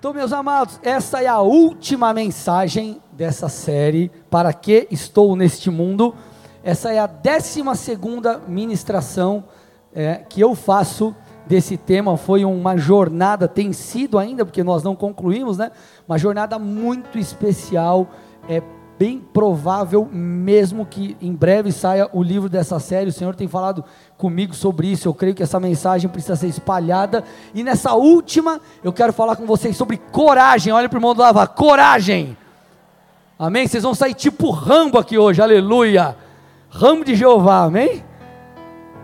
Então, meus amados, essa é a última mensagem dessa série. Para que estou neste mundo? Essa é a décima segunda ministração é, que eu faço desse tema. Foi uma jornada, tem sido ainda, porque nós não concluímos, né? Uma jornada muito especial. É bem provável mesmo que em breve saia o livro dessa série. O Senhor tem falado comigo sobre isso. Eu creio que essa mensagem precisa ser espalhada. E nessa última, eu quero falar com vocês sobre coragem. Olha para o irmão do coragem. Amém? Vocês vão sair tipo Rambo aqui hoje, aleluia. Rambo de Jeová, amém?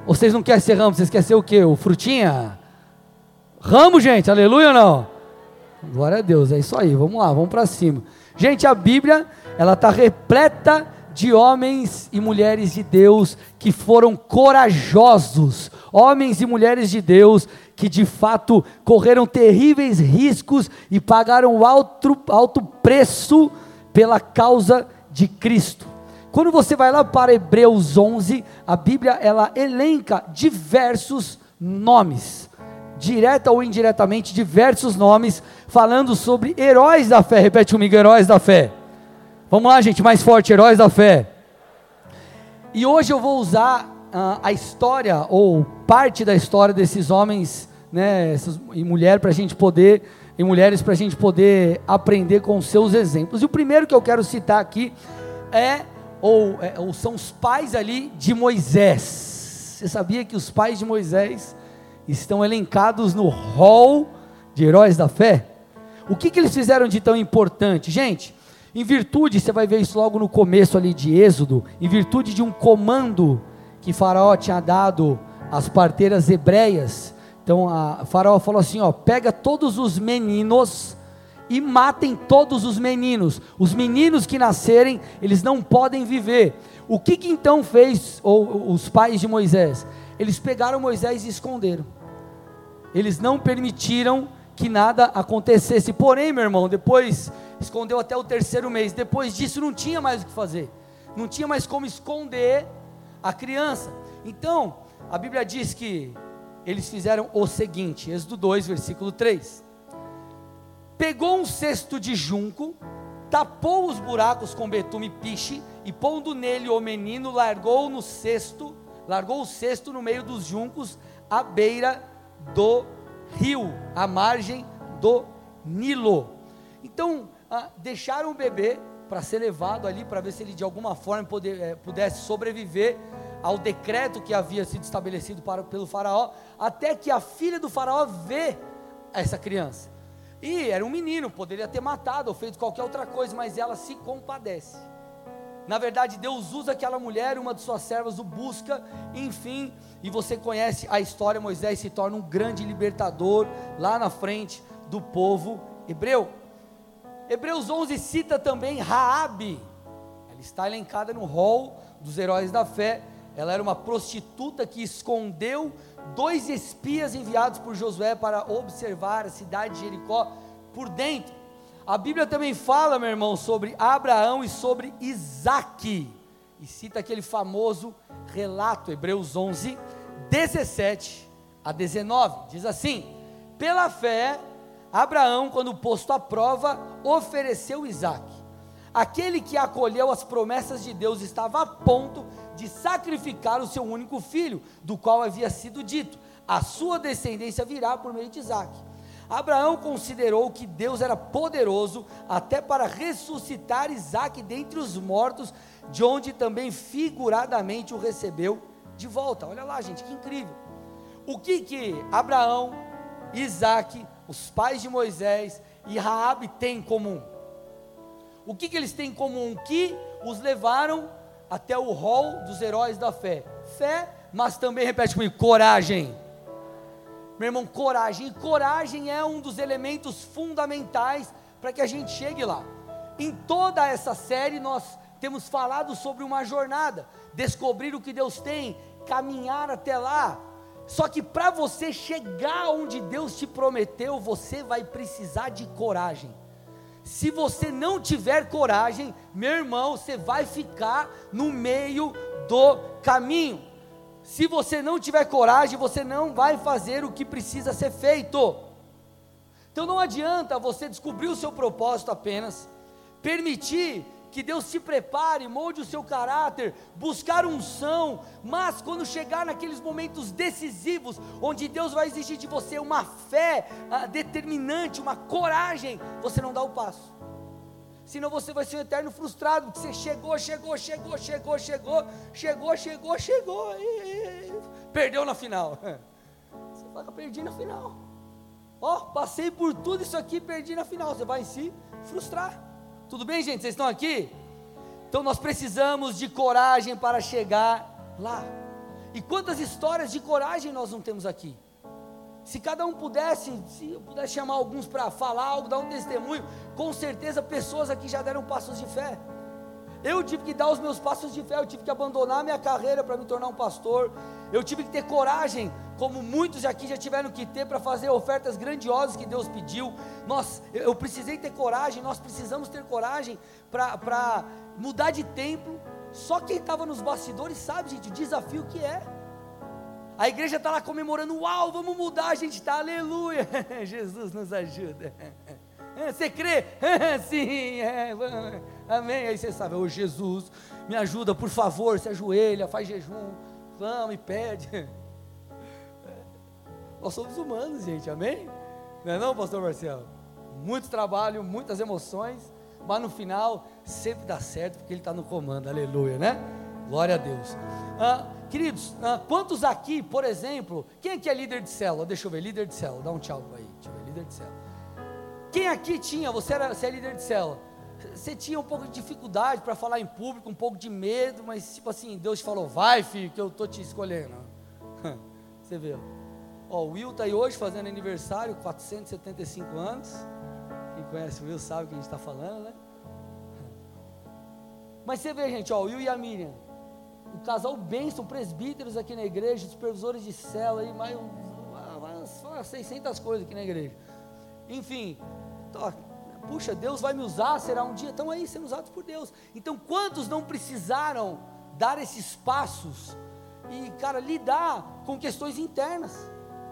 Vocês não querem ser Rambo, vocês querem ser o quê? O Frutinha? Rambo, gente, aleluia ou não? Glória a Deus, é isso aí, vamos lá, vamos para cima. Gente, a Bíblia ela está repleta de homens e mulheres de Deus que foram corajosos, homens e mulheres de Deus que de fato correram terríveis riscos e pagaram alto, alto preço pela causa de Cristo. Quando você vai lá para Hebreus 11, a Bíblia ela elenca diversos nomes, direta ou indiretamente, diversos nomes, falando sobre heróis da fé. Repete comigo: heróis da fé. Vamos lá, gente, mais forte, heróis da fé. E hoje eu vou usar uh, a história, ou parte da história desses homens né, essas, e mulheres para a gente poder, e mulheres para a gente poder aprender com seus exemplos. E o primeiro que eu quero citar aqui é ou, é, ou são os pais ali de Moisés. Você sabia que os pais de Moisés estão elencados no hall de heróis da fé? O que, que eles fizeram de tão importante? Gente, em virtude, você vai ver isso logo no começo ali de Êxodo, em virtude de um comando que Faraó tinha dado às parteiras hebreias. Então a Faraó falou assim: ó, pega todos os meninos e matem todos os meninos. Os meninos que nascerem, eles não podem viver. O que, que então fez ou, os pais de Moisés? Eles pegaram Moisés e esconderam. Eles não permitiram que nada acontecesse. Porém, meu irmão, depois escondeu até o terceiro mês. Depois disso não tinha mais o que fazer. Não tinha mais como esconder a criança. Então, a Bíblia diz que eles fizeram o seguinte, Êxodo 2, versículo 3. Pegou um cesto de junco, tapou os buracos com betume e piche, e pondo nele o menino, largou no cesto, largou o cesto no meio dos juncos, à beira do rio, à margem do Nilo. Então, ah, deixaram o bebê para ser levado ali, para ver se ele de alguma forma poder, é, pudesse sobreviver ao decreto que havia sido estabelecido para, pelo faraó, até que a filha do faraó vê essa criança. E era um menino, poderia ter matado ou feito qualquer outra coisa, mas ela se compadece. Na verdade, Deus usa aquela mulher, uma de suas servas o busca, enfim, e você conhece a história, Moisés se torna um grande libertador lá na frente do povo hebreu. Hebreus 11 cita também Raabe. Ela está elencada no rol dos heróis da fé. Ela era uma prostituta que escondeu dois espias enviados por Josué para observar a cidade de Jericó por dentro. A Bíblia também fala, meu irmão, sobre Abraão e sobre Isaac. E cita aquele famoso relato, Hebreus 11, 17 a 19. Diz assim: Pela fé, Abraão, quando posto à prova, ofereceu Isaac. Aquele que acolheu as promessas de Deus estava a ponto de sacrificar o seu único filho, do qual havia sido dito: a sua descendência virá por meio de Isaac. Abraão considerou que Deus era poderoso até para ressuscitar Isaac dentre os mortos, de onde também figuradamente o recebeu de volta. Olha lá, gente, que incrível. O que que Abraão, Isaac, os pais de Moisés e Raabe têm em comum? O que, que eles têm em comum? Que os levaram até o rol dos heróis da fé. Fé, mas também, repete comigo, coragem. Meu irmão, coragem. E coragem é um dos elementos fundamentais para que a gente chegue lá. Em toda essa série, nós temos falado sobre uma jornada, descobrir o que Deus tem, caminhar até lá. Só que para você chegar onde Deus te prometeu, você vai precisar de coragem. Se você não tiver coragem, meu irmão, você vai ficar no meio do caminho. Se você não tiver coragem, você não vai fazer o que precisa ser feito. Então não adianta você descobrir o seu propósito apenas, permitir que Deus te prepare, molde o seu caráter, buscar unção, mas quando chegar naqueles momentos decisivos, onde Deus vai exigir de você uma fé ah, determinante, uma coragem, você não dá o passo. Senão você vai ser um eterno frustrado, porque você chegou, chegou, chegou, chegou, chegou, chegou, chegou, chegou, e, perdeu na final. Você fala, perdi na final. Ó, oh, passei por tudo isso aqui, perdi na final. Você vai se frustrar. Tudo bem, gente? Vocês estão aqui? Então nós precisamos de coragem para chegar lá. E quantas histórias de coragem nós não temos aqui? Se cada um pudesse, se eu pudesse chamar alguns para falar algo, dar um testemunho, com certeza pessoas aqui já deram passos de fé. Eu tive que dar os meus passos de fé, eu tive que abandonar minha carreira para me tornar um pastor. Eu tive que ter coragem, como muitos aqui já tiveram que ter para fazer ofertas grandiosas que Deus pediu. Nós, eu precisei ter coragem, nós precisamos ter coragem para mudar de templo. Só quem estava nos bastidores sabe, gente, o desafio que é. A igreja está lá comemorando, uau, vamos mudar, a gente está, aleluia. Jesus nos ajuda. Você crê? Sim, é, amém. Aí você sabe, ô Jesus, me ajuda, por favor, se ajoelha, faz jejum, vamos e pede. Nós somos humanos, gente, amém? Não é não, pastor Marcelo? Muito trabalho, muitas emoções, mas no final sempre dá certo, porque Ele está no comando, aleluia, né? Glória a Deus. Ah, queridos, ah, quantos aqui, por exemplo, quem aqui é líder de célula? Deixa eu ver, líder de célula, dá um tchau aí, deixa eu ver, líder de célula. Quem aqui tinha, você, era, você é líder de célula, você tinha um pouco de dificuldade para falar em público, um pouco de medo, mas tipo assim, Deus falou, vai filho, que eu estou te escolhendo. Você vê, Ó, o Will está aí hoje fazendo aniversário, 475 anos. Quem conhece o Will sabe o que a gente está falando, né? Mas você vê, gente, ó, o Will e a Miriam. O casal bênção, presbíteros aqui na igreja, supervisores de cela, e mais umas, umas 600 coisas aqui na igreja. Enfim, ó, puxa, Deus vai me usar, será um dia, estão aí sendo usados por Deus. Então, quantos não precisaram dar esses passos e, cara, lidar com questões internas?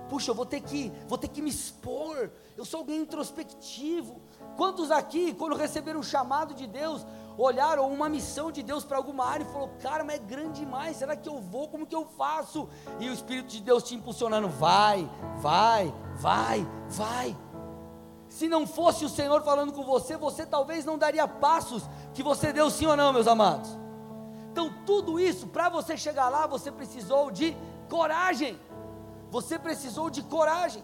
Puxa, eu vou ter que, vou ter que me expor. Eu sou alguém introspectivo. Quantos aqui, quando receberam um chamado de Deus, olharam uma missão de Deus para alguma área e falou: "Cara, mas é grande demais. Será que eu vou? Como que eu faço?" E o Espírito de Deus te impulsionando: "Vai, vai, vai, vai." Se não fosse o Senhor falando com você, você talvez não daria passos que você deu sim ou não, meus amados. Então, tudo isso, para você chegar lá, você precisou de coragem. Você precisou de coragem.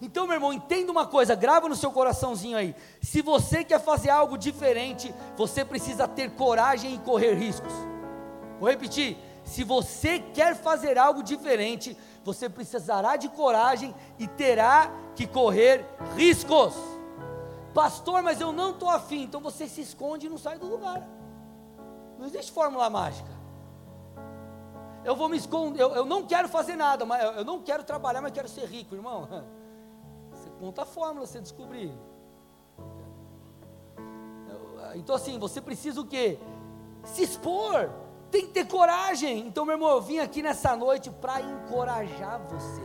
Então, meu irmão, entenda uma coisa, grava no seu coraçãozinho aí. Se você quer fazer algo diferente, você precisa ter coragem e correr riscos. Vou repetir: se você quer fazer algo diferente, você precisará de coragem e terá que correr riscos. Pastor, mas eu não estou afim, então você se esconde e não sai do lugar. Não existe fórmula mágica eu vou me esconder, eu, eu não quero fazer nada, mas eu, eu não quero trabalhar, mas quero ser rico, irmão. Você conta a fórmula, você descobrir. Então assim, você precisa o quê? Se expor, tem que ter coragem. Então, meu irmão, eu vim aqui nessa noite para encorajar você.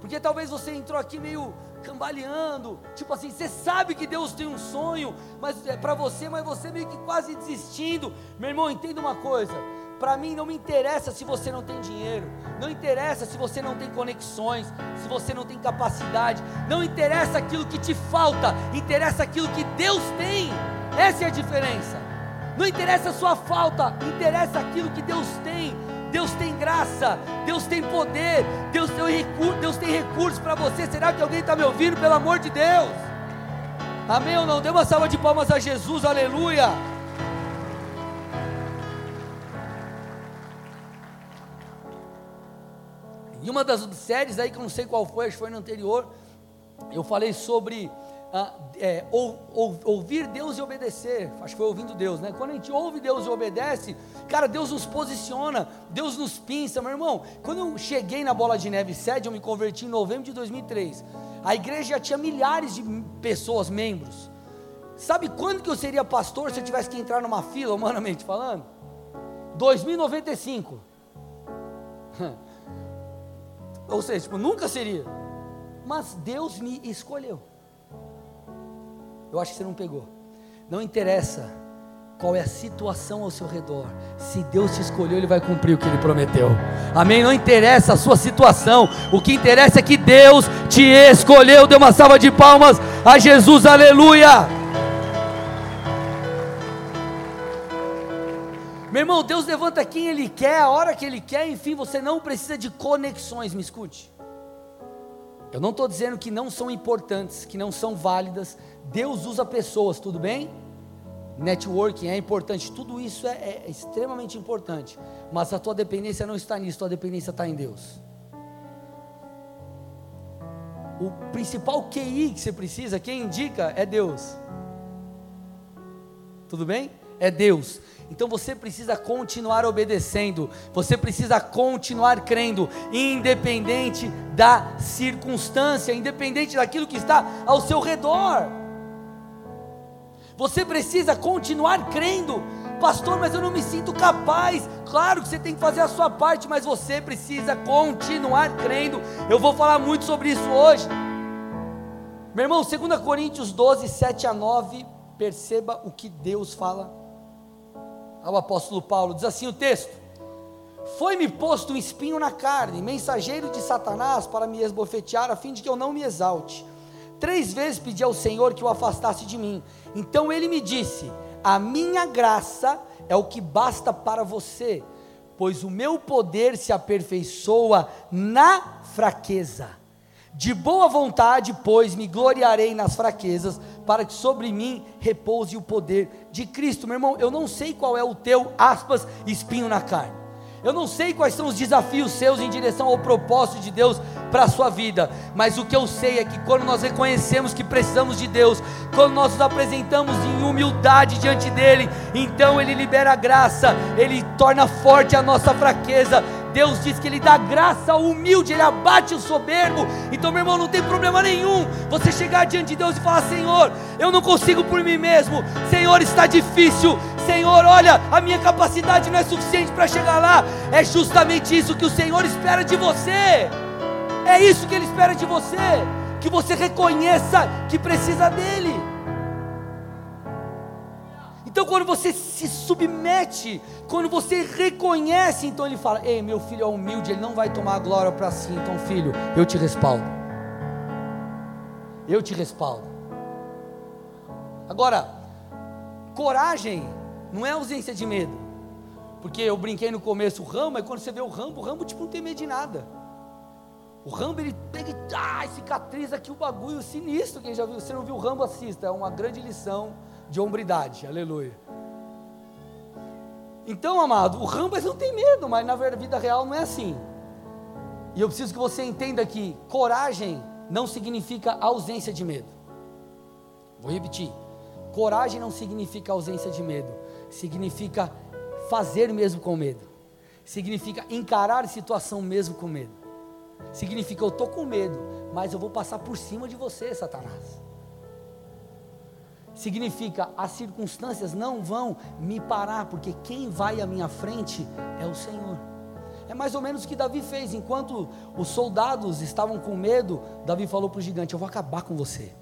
Porque talvez você entrou aqui meio cambaleando, tipo assim, você sabe que Deus tem um sonho, mas é para você, mas você meio que quase desistindo. Meu irmão, entenda uma coisa para mim não me interessa se você não tem dinheiro, não interessa se você não tem conexões, se você não tem capacidade, não interessa aquilo que te falta, interessa aquilo que Deus tem. Essa é a diferença. Não interessa a sua falta, interessa aquilo que Deus tem. Deus tem graça, Deus tem poder, Deus tem, recurso, Deus tem recursos para você. Será que alguém está me ouvindo? Pelo amor de Deus. Amém ou não? Dê uma salva de palmas a Jesus, aleluia. Em uma das séries aí, que eu não sei qual foi, acho que foi no anterior, eu falei sobre ah, é, ou, ou, ouvir Deus e obedecer. Acho que foi ouvindo Deus, né? Quando a gente ouve Deus e obedece, cara, Deus nos posiciona, Deus nos pinça, meu irmão. Quando eu cheguei na Bola de Neve sede, eu me converti em novembro de 2003. A igreja já tinha milhares de pessoas, membros. Sabe quando que eu seria pastor se eu tivesse que entrar numa fila, humanamente falando? 2095. Ou seja, tipo, nunca seria. Mas Deus me escolheu. Eu acho que você não pegou. Não interessa qual é a situação ao seu redor. Se Deus te escolheu, Ele vai cumprir o que Ele prometeu. Amém? Não interessa a sua situação. O que interessa é que Deus te escolheu. Dê uma salva de palmas a Jesus. Aleluia. Meu irmão, Deus levanta quem Ele quer, a hora que Ele quer, enfim, você não precisa de conexões, me escute. Eu não estou dizendo que não são importantes, que não são válidas. Deus usa pessoas, tudo bem? Networking é importante, tudo isso é, é extremamente importante. Mas a tua dependência não está nisso, a tua dependência está em Deus. O principal QI que você precisa, quem indica, é Deus. Tudo bem? É Deus. Então você precisa continuar obedecendo, você precisa continuar crendo, independente da circunstância, independente daquilo que está ao seu redor. Você precisa continuar crendo, pastor, mas eu não me sinto capaz. Claro que você tem que fazer a sua parte, mas você precisa continuar crendo. Eu vou falar muito sobre isso hoje. Meu irmão, 2 Coríntios 12, 7 a 9, perceba o que Deus fala ao apóstolo Paulo. Diz assim o texto: Foi-me posto um espinho na carne, mensageiro de Satanás para me esbofetear, a fim de que eu não me exalte. Três vezes pedi ao Senhor que o afastasse de mim. Então ele me disse: A minha graça é o que basta para você, pois o meu poder se aperfeiçoa na fraqueza. De boa vontade, pois, me gloriarei nas fraquezas, para que sobre mim repouse o poder de Cristo. Meu irmão, eu não sei qual é o teu, aspas, espinho na carne. Eu não sei quais são os desafios seus em direção ao propósito de Deus para a sua vida, mas o que eu sei é que quando nós reconhecemos que precisamos de Deus, quando nós nos apresentamos em humildade diante dEle, então Ele libera graça, Ele torna forte a nossa fraqueza, Deus diz que Ele dá graça ao humilde, Ele abate o soberbo. Então, meu irmão, não tem problema nenhum você chegar diante de Deus e falar: Senhor, eu não consigo por mim mesmo, Senhor, está difícil, Senhor, olha, a minha capacidade não é suficiente para chegar lá. É justamente isso que o Senhor espera de você. É isso que Ele espera de você, que você reconheça que precisa dEle. Então, quando você se submete, quando você reconhece, então ele fala: Ei, meu filho é humilde, ele não vai tomar a glória para si. Então, filho, eu te respaldo. Eu te respaldo. Agora, coragem não é ausência de medo. Porque eu brinquei no começo o Rambo, mas quando você vê o Rambo, o Rambo tipo não tem medo de nada. O Rambo ele pega e ah, cicatriza aqui o bagulho sinistro. Quem já viu, você não viu o Rambo, assista, é uma grande lição de hombridade, aleluia. Então, amado, o Rambo não tem medo, mas na vida real não é assim. E eu preciso que você entenda que coragem não significa ausência de medo. Vou repetir. Coragem não significa ausência de medo, significa fazer mesmo com medo. Significa encarar a situação mesmo com medo. Significa eu estou com medo, mas eu vou passar por cima de você, Satanás significa as circunstâncias não vão me parar, porque quem vai à minha frente é o Senhor. É mais ou menos o que Davi fez, enquanto os soldados estavam com medo, Davi falou para o gigante: Eu vou acabar com você,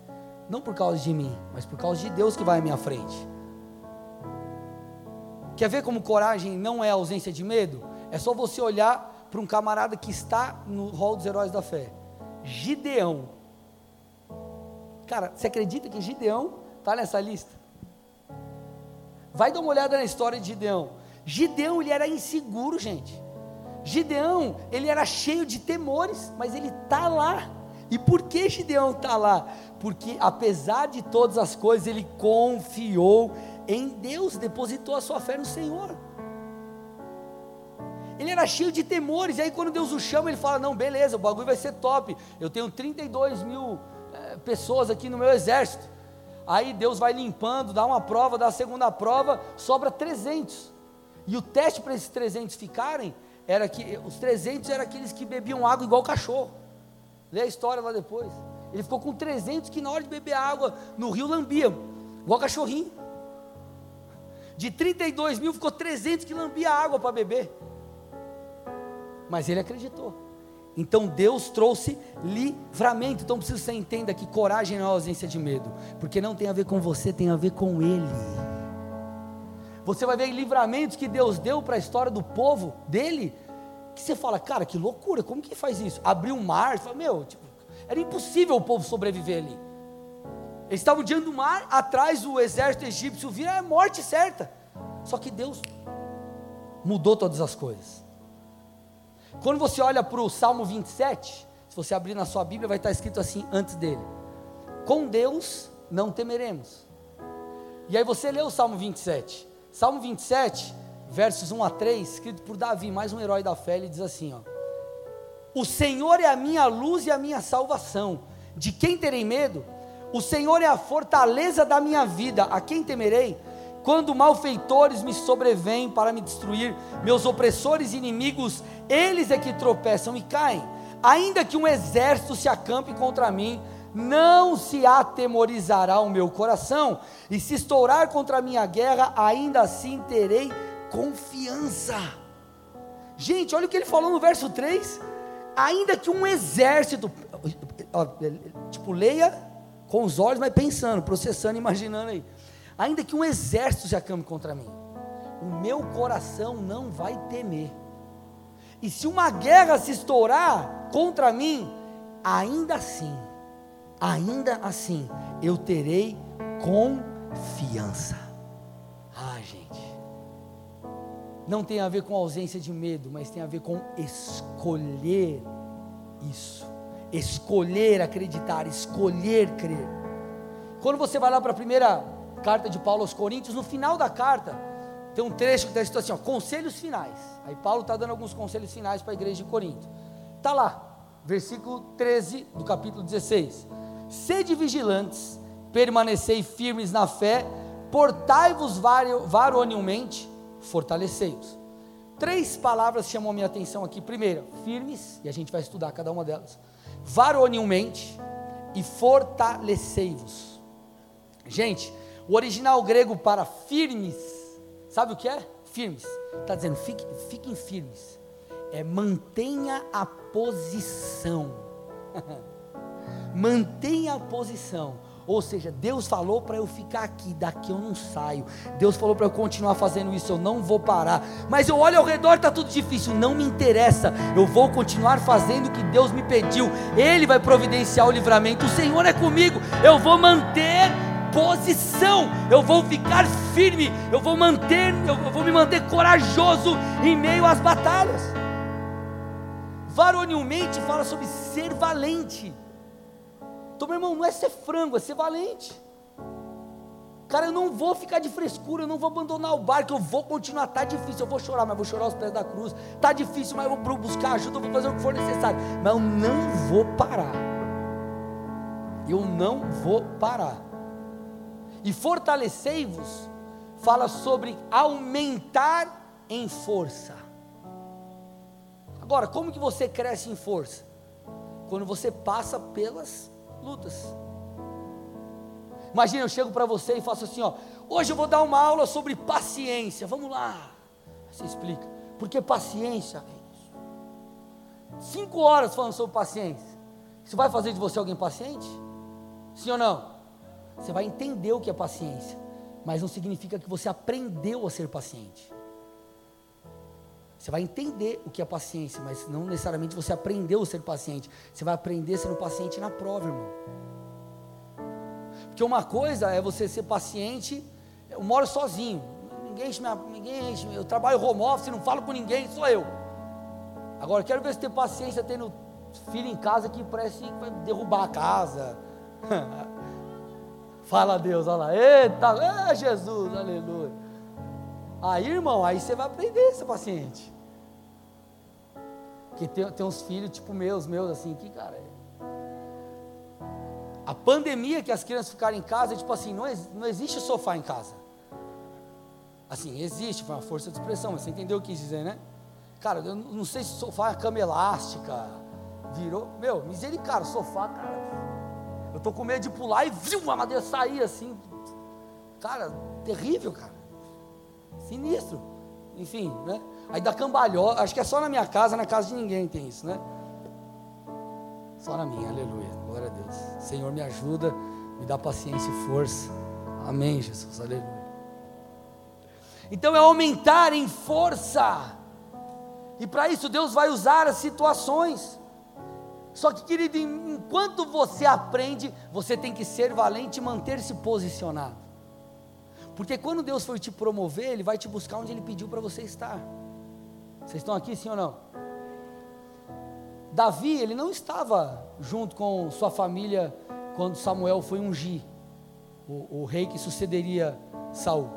não por causa de mim, mas por causa de Deus que vai à minha frente. Quer ver como coragem não é ausência de medo? É só você olhar para um camarada que está no rol dos heróis da fé, Gideão. Cara, você acredita que Gideão Está nessa lista? Vai dar uma olhada na história de Gideão. Gideão, ele era inseguro, gente. Gideão, ele era cheio de temores, mas ele está lá. E por que Gideão está lá? Porque apesar de todas as coisas, ele confiou em Deus, depositou a sua fé no Senhor. Ele era cheio de temores, e aí quando Deus o chama, ele fala: Não, beleza, o bagulho vai ser top. Eu tenho 32 mil é, pessoas aqui no meu exército. Aí Deus vai limpando, dá uma prova, dá a segunda prova, sobra 300. E o teste para esses 300 ficarem era que os 300 eram aqueles que bebiam água igual cachorro. Lê a história lá depois. Ele ficou com 300 que na hora de beber água no rio lambia, igual cachorrinho. De 32 mil ficou 300 que lambia água para beber. Mas ele acreditou. Então Deus trouxe livramento. Então preciso que você entenda que coragem não é ausência de medo, porque não tem a ver com você, tem a ver com Ele. Você vai ver livramentos que Deus deu para a história do povo dele, que você fala, cara, que loucura, como que faz isso? Abriu um mar, você fala, meu, tipo, era impossível o povo sobreviver ali. Eles estavam diante do mar, atrás o exército egípcio vira é morte certa. Só que Deus mudou todas as coisas. Quando você olha para o Salmo 27, se você abrir na sua Bíblia, vai estar escrito assim antes dele: Com Deus não temeremos. E aí você lê o Salmo 27. Salmo 27, versos 1 a 3, escrito por Davi, mais um herói da fé, ele diz assim: ó, O Senhor é a minha luz e a minha salvação. De quem terei medo? O Senhor é a fortaleza da minha vida. A quem temerei? Quando malfeitores me sobrevêm para me destruir, meus opressores e inimigos, eles é que tropeçam e caem. Ainda que um exército se acampe contra mim, não se atemorizará o meu coração, e se estourar contra a minha guerra, ainda assim terei confiança. Gente, olha o que ele falou no verso 3: ainda que um exército, tipo, leia com os olhos, mas pensando, processando, imaginando aí, ainda que um exército se acampe contra mim, o meu coração não vai temer, e se uma guerra se estourar contra mim, ainda assim, ainda assim eu terei confiança. Ah, gente, não tem a ver com ausência de medo, mas tem a ver com escolher isso, escolher acreditar, escolher crer. Quando você vai lá para a primeira carta de Paulo aos Coríntios, no final da carta, tem um trecho que está escrito assim: ó, conselhos finais. Aí Paulo está dando alguns conselhos finais para a igreja de Corinto. Está lá, versículo 13 do capítulo 16 Sede vigilantes, permanecei firmes na fé, portai-vos varonilmente, fortalecei-os. Três palavras chamam a minha atenção aqui. Primeira, firmes, e a gente vai estudar cada uma delas. Varonilmente e fortalecei-vos. Gente, o original grego para firmes, sabe o que é? Firmes. Está dizendo, fiquem, fiquem firmes. É mantenha a posição. mantenha a posição. Ou seja, Deus falou para eu ficar aqui, daqui eu não saio. Deus falou para eu continuar fazendo isso, eu não vou parar. Mas eu olho ao redor, está tudo difícil, não me interessa. Eu vou continuar fazendo o que Deus me pediu. Ele vai providenciar o livramento. O Senhor é comigo. Eu vou manter posição. Eu vou ficar firme. Eu vou manter, eu vou me manter corajoso em meio às batalhas. Varonilmente fala sobre ser valente. Então, meu irmão, não é ser frango, é ser valente. Cara, eu não vou ficar de frescura, eu não vou abandonar o barco, eu vou continuar. Tá difícil, eu vou chorar, mas vou chorar aos pés da cruz. Tá difícil, mas eu vou buscar ajuda, eu vou fazer o que for necessário. Mas eu não vou parar. Eu não vou parar. E fortalecei-vos fala sobre aumentar em força. Agora, como que você cresce em força? Quando você passa pelas lutas. Imagina, eu chego para você e faço assim, ó, hoje eu vou dar uma aula sobre paciência. Vamos lá. Você explica. Por que paciência? Cinco horas falando sobre paciência. Isso vai fazer de você alguém paciente? Sim ou não? Você vai entender o que é paciência, mas não significa que você aprendeu a ser paciente. Você vai entender o que é paciência, mas não necessariamente você aprendeu a ser paciente. Você vai aprender sendo paciente na prova, irmão. Porque uma coisa é você ser paciente, eu moro sozinho, ninguém enche minha, ninguém enche, eu trabalho home office, não falo com ninguém, sou eu. Agora quero ver se tem paciência tendo filho em casa que parece que vai derrubar a casa. Fala a Deus, olha lá, eita, é Jesus, aleluia. Aí, irmão, aí você vai aprender a ser paciente. Porque tem, tem uns filhos, tipo meus, meus, assim, que, cara. É... A pandemia que as crianças ficaram em casa, tipo assim, não, não existe sofá em casa. Assim, existe, foi uma força de expressão, mas você entendeu o que quis dizer, né? Cara, eu não sei se sofá é cama elástica, virou. Meu, misericórdia, sofá, cara. Eu tô com medo de pular e viu a madeira sair assim. Cara, terrível, cara. Sinistro. Enfim, né? Aí dá cambalhota, acho que é só na minha casa, na casa de ninguém tem isso, né? Só na minha, aleluia. Glória a Deus. Senhor, me ajuda, me dá paciência e força. Amém, Jesus, aleluia. Então é aumentar em força. E para isso Deus vai usar as situações. Só que, querido, enquanto você aprende, você tem que ser valente e manter-se posicionado. Porque quando Deus for te promover, Ele vai te buscar onde Ele pediu para você estar. Vocês estão aqui, sim ou não? Davi, ele não estava junto com sua família quando Samuel foi ungir o, o rei que sucederia Saul.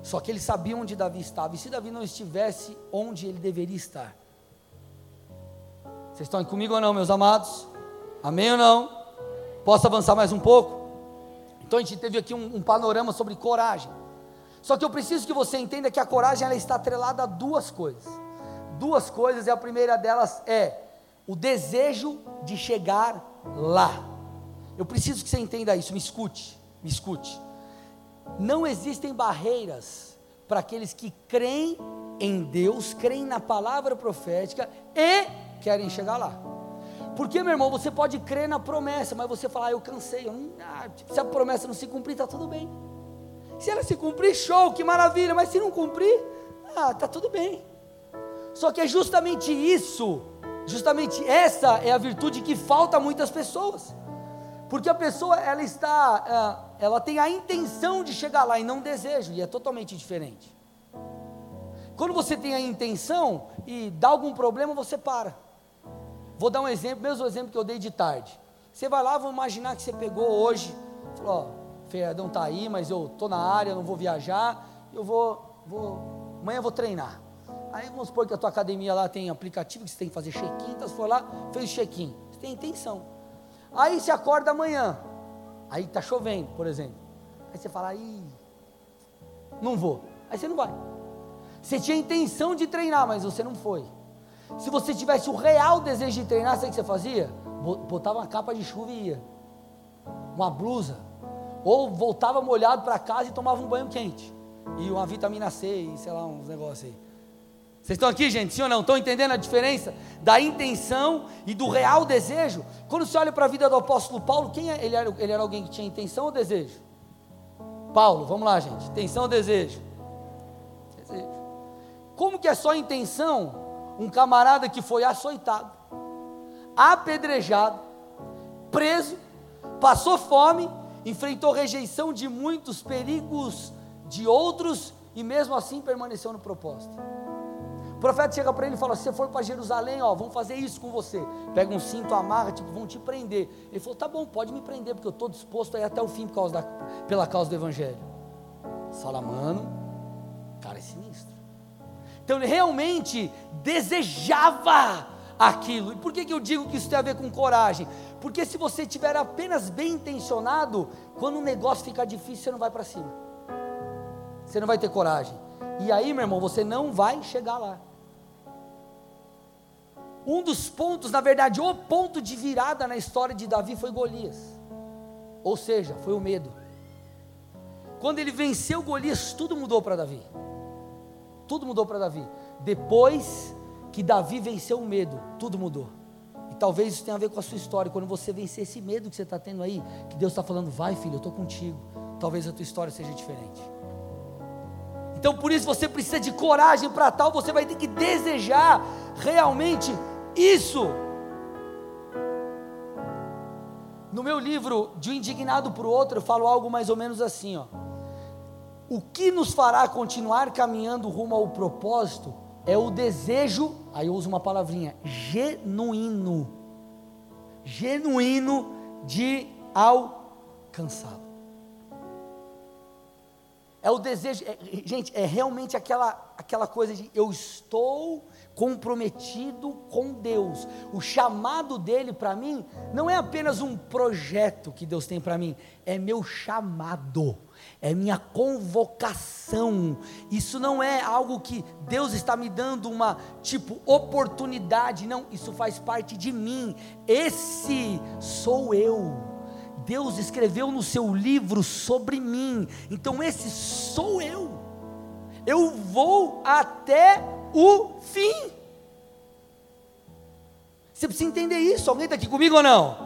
Só que ele sabia onde Davi estava. E se Davi não estivesse onde ele deveria estar? Vocês estão comigo ou não, meus amados? Amém ou não? Posso avançar mais um pouco? Então a gente teve aqui um, um panorama sobre coragem. Só que eu preciso que você entenda que a coragem ela está atrelada a duas coisas. Duas coisas, e a primeira delas é o desejo de chegar lá. Eu preciso que você entenda isso, me escute, me escute. Não existem barreiras para aqueles que creem em Deus, creem na palavra profética e querem chegar lá. Porque, meu irmão, você pode crer na promessa, mas você falar, ah, eu cansei, eu não, ah, se a promessa não se cumprir, está tudo bem. Se ela se cumprir, show, que maravilha, mas se não cumprir, ah, está tudo bem. Só que é justamente isso, justamente essa é a virtude que falta a muitas pessoas. Porque a pessoa, ela está, ah, ela tem a intenção de chegar lá e não desejo, e é totalmente diferente. Quando você tem a intenção e dá algum problema, você para. Vou dar um exemplo, mesmo exemplo que eu dei de tarde. Você vai lá, vamos imaginar que você pegou hoje, falou, ó, Fernandão está aí, mas eu estou na área, não vou viajar, eu vou, vou, amanhã eu vou treinar. Aí vamos supor que a tua academia lá tem aplicativo que você tem que fazer check-in, então você foi lá, fez check-in, você tem intenção. Aí você acorda amanhã, aí está chovendo, por exemplo. Aí você fala, aí, não vou. Aí você não vai. Você tinha intenção de treinar, mas você não foi. Se você tivesse o real desejo de treinar, sabe o que você fazia? Botava uma capa de chuva e ia. Uma blusa, ou voltava molhado para casa e tomava um banho quente. E uma vitamina C e sei lá, uns negócios aí. Vocês estão aqui, gente? Sim ou não? Estão entendendo a diferença da intenção e do real desejo? Quando você olha para a vida do apóstolo Paulo, quem é? Ele era, ele era alguém que tinha intenção ou desejo? Paulo, vamos lá, gente. Intenção ou desejo? Desejo. Como que é só intenção? Um camarada que foi açoitado, apedrejado, preso, passou fome enfrentou rejeição de muitos, perigos de outros e mesmo assim permaneceu no propósito. O profeta chega para ele e fala: Se você for para Jerusalém, ó, vão fazer isso com você. Pega um cinto, amarra, tipo, vão te prender. Ele falou: Tá bom, pode me prender, porque eu estou disposto a ir até o fim causa da, pela causa do Evangelho. Fala, mano, cara é sinistro. Então ele realmente desejava aquilo. E por que, que eu digo que isso tem a ver com coragem? Porque se você estiver apenas bem intencionado, quando o negócio ficar difícil, você não vai para cima. Você não vai ter coragem. E aí, meu irmão, você não vai chegar lá. Um dos pontos, na verdade, o ponto de virada na história de Davi foi Golias. Ou seja, foi o medo. Quando ele venceu Golias, tudo mudou para Davi. Tudo mudou para Davi. Depois que Davi venceu o medo, tudo mudou. E talvez isso tenha a ver com a sua história. Quando você vencer esse medo que você está tendo aí, que Deus está falando, vai filho, eu estou contigo. Talvez a tua história seja diferente. Então por isso você precisa de coragem para tal, você vai ter que desejar realmente isso. No meu livro, De um indignado para o outro, eu falo algo mais ou menos assim, ó. O que nos fará continuar caminhando rumo ao propósito é o desejo, aí eu uso uma palavrinha, genuíno, genuíno de alcançá-lo. É o desejo, é, gente, é realmente aquela, aquela coisa de eu estou comprometido com Deus. O chamado dele para mim não é apenas um projeto que Deus tem para mim, é meu chamado é minha convocação. Isso não é algo que Deus está me dando uma tipo oportunidade, não, isso faz parte de mim. Esse sou eu. Deus escreveu no seu livro sobre mim. Então esse sou eu. Eu vou até o fim. Você precisa entender isso. Alguém está aqui comigo ou não?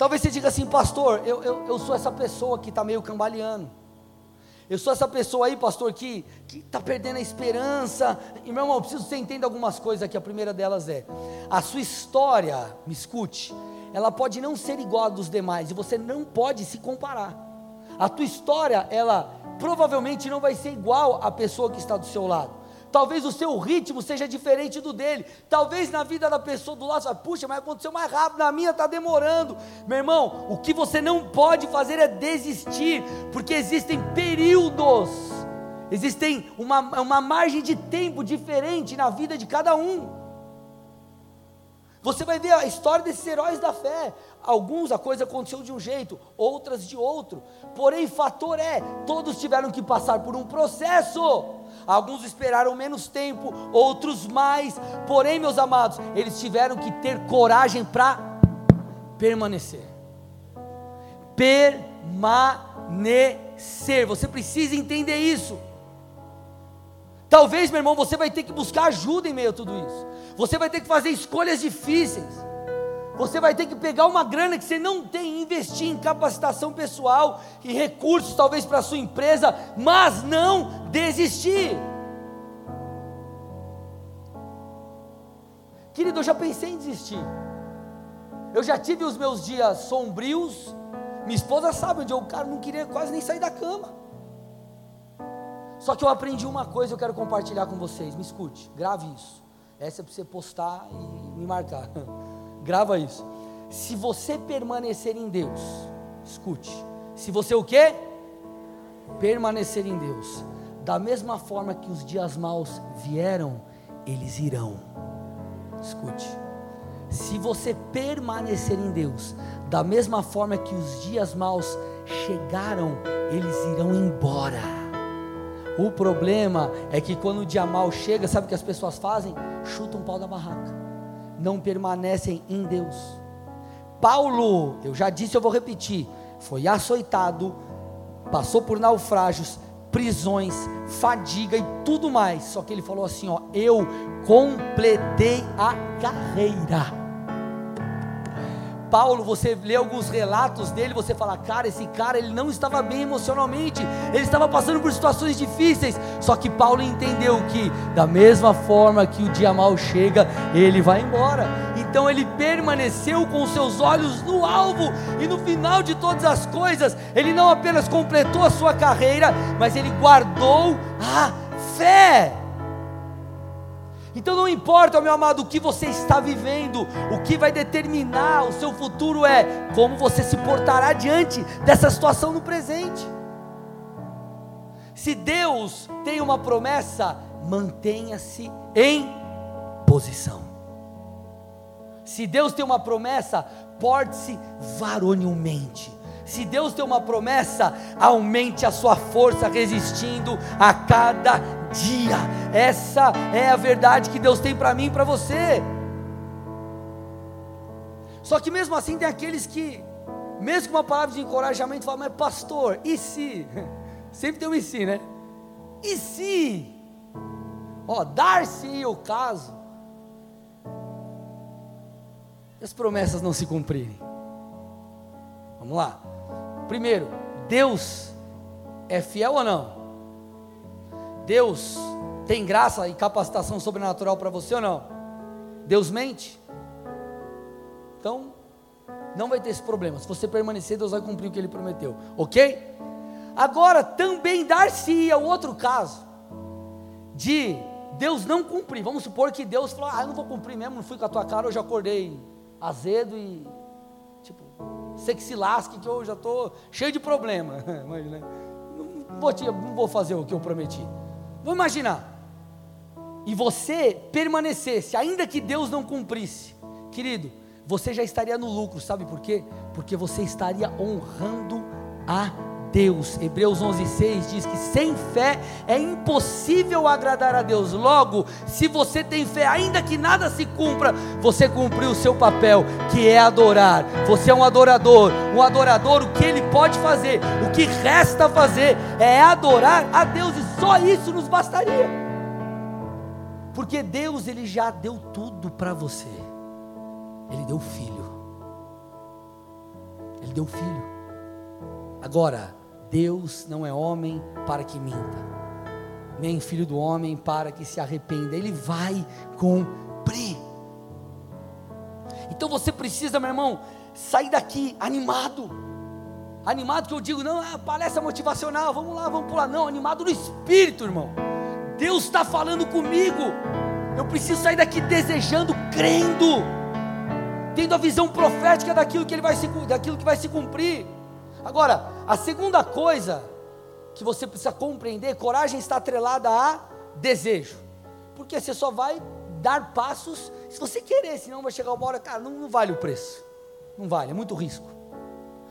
Talvez você diga assim, pastor, eu, eu, eu sou essa pessoa que está meio cambaleando. Eu sou essa pessoa aí, pastor, que está perdendo a esperança. E meu irmão, eu preciso que você entenda algumas coisas aqui. A primeira delas é: a sua história, me escute, ela pode não ser igual a dos demais, e você não pode se comparar. A tua história, ela provavelmente não vai ser igual à pessoa que está do seu lado. Talvez o seu ritmo seja diferente do dele. Talvez na vida da pessoa do lado, puxa, mas aconteceu mais rápido, na minha está demorando. Meu irmão, o que você não pode fazer é desistir, porque existem períodos, existem uma, uma margem de tempo diferente na vida de cada um. Você vai ver a história desses heróis da fé. Alguns a coisa aconteceu de um jeito, outras de outro. Porém, fator é, todos tiveram que passar por um processo. Alguns esperaram menos tempo, outros mais. Porém, meus amados, eles tiveram que ter coragem para permanecer. Permanecer. Você precisa entender isso. Talvez, meu irmão, você vai ter que buscar ajuda em meio a tudo isso. Você vai ter que fazer escolhas difíceis. Você vai ter que pegar uma grana que você não tem e investir em capacitação pessoal e recursos, talvez para a sua empresa, mas não desistir. Querido, eu já pensei em desistir. Eu já tive os meus dias sombrios. Minha esposa sabe onde eu, cara, não queria quase nem sair da cama. Só que eu aprendi uma coisa, eu quero compartilhar com vocês. Me escute, grave isso. Essa é para você postar e me marcar. Grava isso. Se você permanecer em Deus, escute. Se você o quê? Permanecer em Deus. Da mesma forma que os dias maus vieram, eles irão. Escute. Se você permanecer em Deus, da mesma forma que os dias maus chegaram, eles irão embora. O problema é que quando o dia mal chega, sabe o que as pessoas fazem? Chutam um pau da barraca. Não permanecem em Deus. Paulo, eu já disse, eu vou repetir, foi açoitado, passou por naufrágios, prisões, fadiga e tudo mais. Só que ele falou assim, ó, eu completei a carreira. Paulo, você lê alguns relatos dele, você fala, cara, esse cara ele não estava bem emocionalmente, ele estava passando por situações difíceis. Só que Paulo entendeu que da mesma forma que o dia mal chega, ele vai embora. Então ele permaneceu com seus olhos no alvo e no final de todas as coisas, ele não apenas completou a sua carreira, mas ele guardou a fé. Então não importa, meu amado, o que você está vivendo, o que vai determinar o seu futuro é como você se portará diante dessa situação no presente. Se Deus tem uma promessa, mantenha-se em posição. Se Deus tem uma promessa, porte-se varonilmente. Se Deus tem uma promessa, aumente a sua força resistindo a cada dia. Essa é a verdade que Deus tem para mim e para você. Só que mesmo assim tem aqueles que, mesmo com uma palavra de encorajamento, falam, mas pastor, e se? Sempre tem um e se, né? E se? Ó, dar-se o caso. As promessas não se cumprirem. Vamos lá. Primeiro, Deus é fiel ou não? Deus tem graça e capacitação sobrenatural para você ou não? Deus mente? Então, não vai ter esse problema. Se você permanecer, Deus vai cumprir o que ele prometeu, ok? Agora, também dar-se-ia o outro caso de Deus não cumprir. Vamos supor que Deus falou: Ah, eu não vou cumprir mesmo, não fui com a tua cara, hoje acordei azedo e você que se lasque, que eu já estou cheio de problema. Imagina. Não vou, te, não vou fazer o que eu prometi. Vou imaginar. E você permanecesse, ainda que Deus não cumprisse, querido, você já estaria no lucro, sabe por quê? Porque você estaria honrando a Deus. Hebreus 11:6 diz que sem fé é impossível agradar a Deus. Logo, se você tem fé, ainda que nada se cumpra, você cumpriu o seu papel, que é adorar. Você é um adorador. Um adorador, o que ele pode fazer, o que resta fazer é adorar a Deus só isso nos bastaria. Porque Deus ele já deu tudo para você. Ele deu filho. Ele deu filho. Agora, Deus não é homem para que minta, nem filho do homem para que se arrependa. Ele vai cumprir. Então você precisa, meu irmão, sair daqui animado. Animado que eu digo, não, é palestra motivacional, vamos lá, vamos pular. Não, animado no espírito, irmão. Deus está falando comigo. Eu preciso sair daqui desejando, crendo, tendo a visão profética daquilo que, ele vai se, daquilo que vai se cumprir. Agora, a segunda coisa que você precisa compreender, coragem está atrelada a desejo. Porque você só vai dar passos se você querer, senão vai chegar uma hora, cara, não, não vale o preço. Não vale, é muito risco.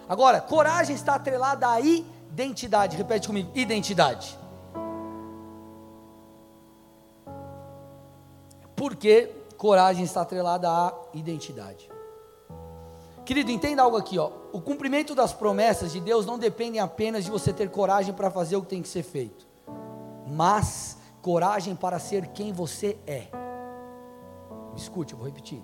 Agora, coragem está atrelada a identidade. Repete comigo: identidade. Porque coragem está atrelada à identidade. Querido, entenda algo aqui, ó. O cumprimento das promessas de Deus não depende apenas de você ter coragem para fazer o que tem que ser feito, mas coragem para ser quem você é. Me escute, eu vou repetir.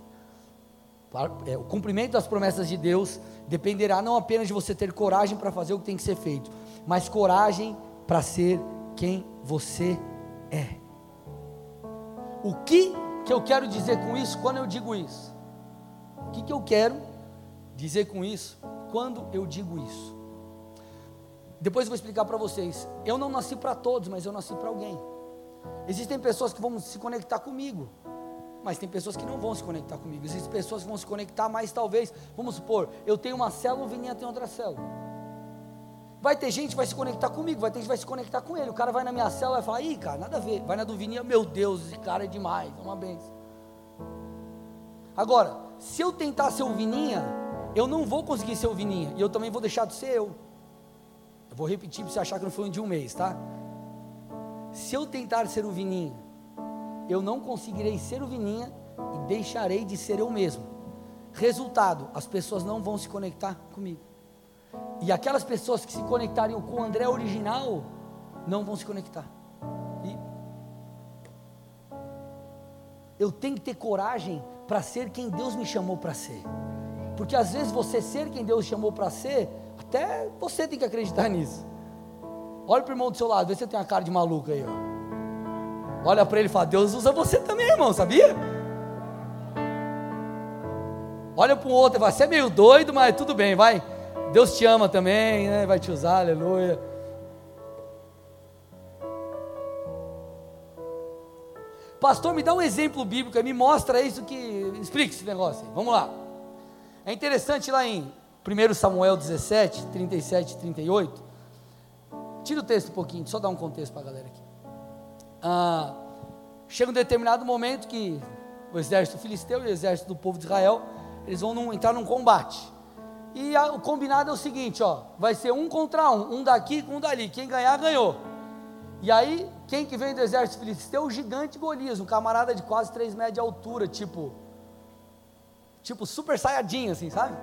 É, o cumprimento das promessas de Deus dependerá não apenas de você ter coragem para fazer o que tem que ser feito, mas coragem para ser quem você é. O que que eu quero dizer com isso quando eu digo isso? O que, que eu quero dizer com isso quando eu digo isso? Depois eu vou explicar para vocês. Eu não nasci para todos, mas eu nasci para alguém. Existem pessoas que vão se conectar comigo, mas tem pessoas que não vão se conectar comigo. Existem pessoas que vão se conectar, mas talvez, vamos supor, eu tenho uma célula, o Vininha tem outra célula. Vai ter gente que vai se conectar comigo, vai ter gente que vai se conectar com ele. O cara vai na minha célula e vai falar, ih, cara, nada a ver. Vai na do Vininha, meu Deus, esse cara é demais, é uma benção. Agora, se eu tentar ser o Vininha, eu não vou conseguir ser o Vininha. E eu também vou deixar de ser eu. Eu vou repetir para você achar que não foi um de um mês, tá? Se eu tentar ser o Vininha, eu não conseguirei ser o Vininha e deixarei de ser eu mesmo. Resultado, as pessoas não vão se conectar comigo. E aquelas pessoas que se conectariam com o André original, não vão se conectar. E eu tenho que ter coragem para ser quem Deus me chamou para ser. Porque às vezes você ser quem Deus chamou para ser, até você tem que acreditar nisso. Olha para o irmão do seu lado, vê se você tem uma cara de maluco aí. Ó. Olha para ele e fala: Deus usa você também, irmão, sabia? Olha para o outro e fala: Você é meio doido, mas tudo bem, vai. Deus te ama também, né? vai te usar, aleluia. Pastor, me dá um exemplo bíblico, me mostra isso que. Explique esse negócio aí. Vamos lá. É interessante lá em 1 Samuel 17, 37 e 38. Tira o texto um pouquinho, só dá um contexto para a galera aqui. Ah, chega um determinado momento que o exército filisteu e o exército do povo de Israel, eles vão num, entrar num combate. E a, o combinado é o seguinte, ó, vai ser um contra um, um daqui com um dali. Quem ganhar, ganhou. E aí, quem que vem do exército filisteu? O gigante Golias, um camarada de quase 3 metros de altura, tipo, tipo super saiadinho, assim, sabe?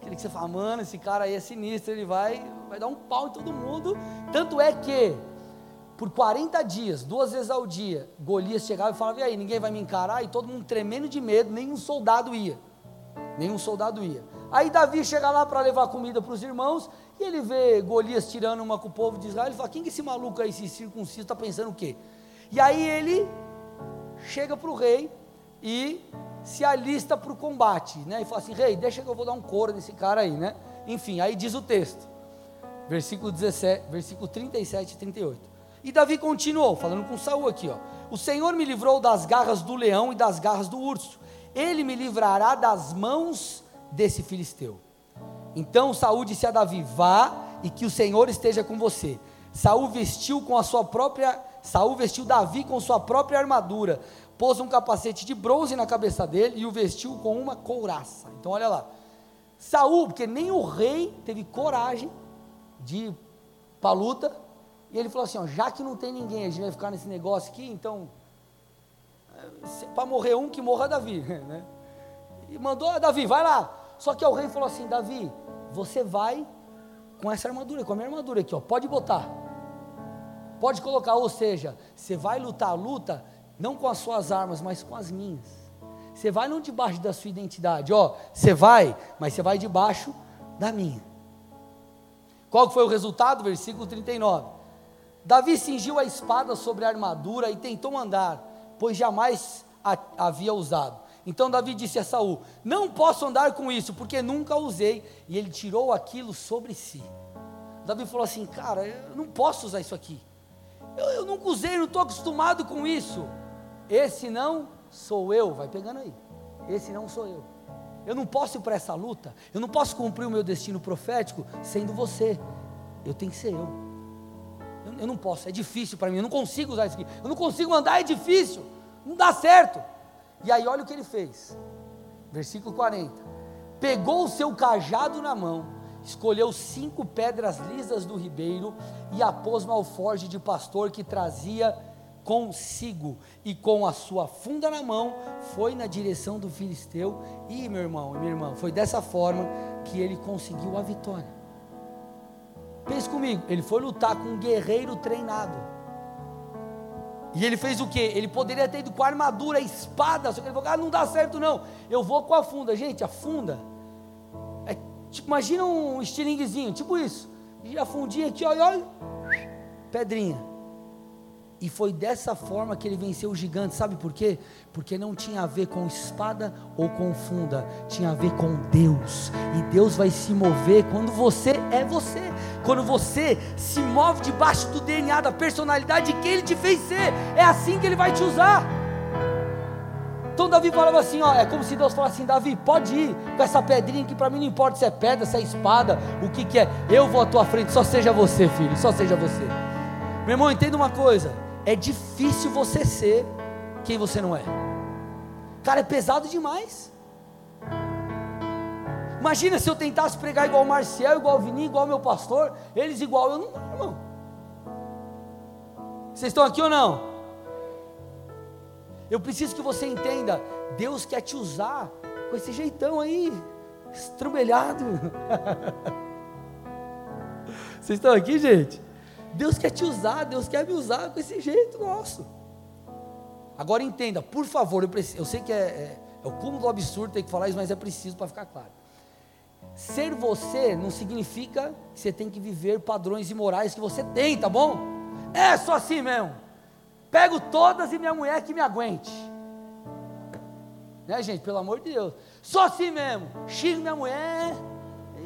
Aquele que você fala, mano, esse cara aí é sinistro, ele vai, vai dar um pau em todo mundo. Tanto é que, por 40 dias, duas vezes ao dia, Golias chegava e falava, e aí, ninguém vai me encarar? E todo mundo tremendo de medo, nenhum soldado ia. Nenhum soldado ia. Aí Davi chega lá para levar comida para os irmãos, e ele vê Golias tirando uma com o povo de Israel, ele fala, quem que esse maluco aí, esse circunciso, está pensando o quê? E aí ele chega para o rei e se alista para o combate, né? E fala assim, rei, deixa que eu vou dar um couro nesse cara aí, né? Enfim, aí diz o texto, versículo 17, versículo 37 e 38. E Davi continuou, falando com Saul aqui, ó. O Senhor me livrou das garras do leão e das garras do urso. Ele me livrará das mãos desse filisteu. Então Saul disse a Davi: Vá e que o Senhor esteja com você. Saul vestiu com a sua própria Saul vestiu Davi com sua própria armadura, pôs um capacete de bronze na cabeça dele e o vestiu com uma couraça. Então olha lá. Saul, porque nem o rei teve coragem de ir para a luta, e ele falou assim: ó, já que não tem ninguém, a gente vai ficar nesse negócio aqui, então é, para morrer um que morra Davi, né? E mandou, Davi, vai lá. Só que o rei falou assim: Davi, você vai com essa armadura, com a minha armadura aqui, ó, pode botar. Pode colocar, ou seja, você vai lutar a luta não com as suas armas, mas com as minhas. Você vai não debaixo da sua identidade, ó, você vai, mas você vai debaixo da minha. Qual foi o resultado? Versículo 39. Davi cingiu a espada sobre a armadura e tentou andar, pois jamais a havia usado. Então Davi disse a Saul: Não posso andar com isso, porque nunca usei. E ele tirou aquilo sobre si. Davi falou assim: Cara, eu não posso usar isso aqui. Eu, eu nunca usei, não estou acostumado com isso. Esse não sou eu. Vai pegando aí. Esse não sou eu. Eu não posso ir para essa luta. Eu não posso cumprir o meu destino profético sendo você. Eu tenho que ser eu. Eu, não posso, é difícil para mim. Eu não consigo usar isso aqui. Eu não consigo andar, é difícil. Não dá certo. E aí, olha o que ele fez. Versículo 40. Pegou o seu cajado na mão, escolheu cinco pedras lisas do ribeiro e a pôs no alforge de pastor que trazia consigo, e com a sua funda na mão, foi na direção do filisteu. E meu irmão e minha irmã, foi dessa forma que ele conseguiu a vitória. Pense comigo, ele foi lutar com um guerreiro treinado. E ele fez o que? Ele poderia ter ido com a armadura, a espada, só que ele falou: ah, não dá certo não, eu vou com a funda. Gente, a funda é tipo, imagina um estilinguezinho, tipo isso. E a fundinha aqui, olha, olha, pedrinha. E foi dessa forma que ele venceu o gigante, sabe por quê? Porque não tinha a ver com espada ou com funda, tinha a ver com Deus. E Deus vai se mover quando você é você, quando você se move debaixo do DNA, da personalidade que Ele te fez ser. É assim que Ele vai te usar. Então Davi falava assim, ó, é como se Deus falasse assim, Davi, pode ir com essa pedrinha que para mim não importa se é pedra, se é espada, o que que é, eu vou à tua frente, só seja você, filho, só seja você. Meu irmão, entenda uma coisa, é difícil você ser quem você não é. Cara, é pesado demais. Imagina se eu tentasse pregar igual o Marcial, igual o igual o meu pastor, eles igual eu não dá, irmão. Vocês estão aqui ou não? Eu preciso que você entenda, Deus quer te usar com esse jeitão aí, estrambelhado. Vocês estão aqui, gente? Deus quer te usar, Deus quer me usar com esse jeito nosso. Agora entenda, por favor, eu, preciso, eu sei que é, é, é o cúmulo do absurdo ter que falar isso, mas é preciso para ficar claro. Ser você não significa que você tem que viver padrões imorais que você tem, tá bom? É só assim mesmo. Pego todas e minha mulher que me aguente. Né, gente? Pelo amor de Deus. Só assim mesmo. Xingo minha mulher.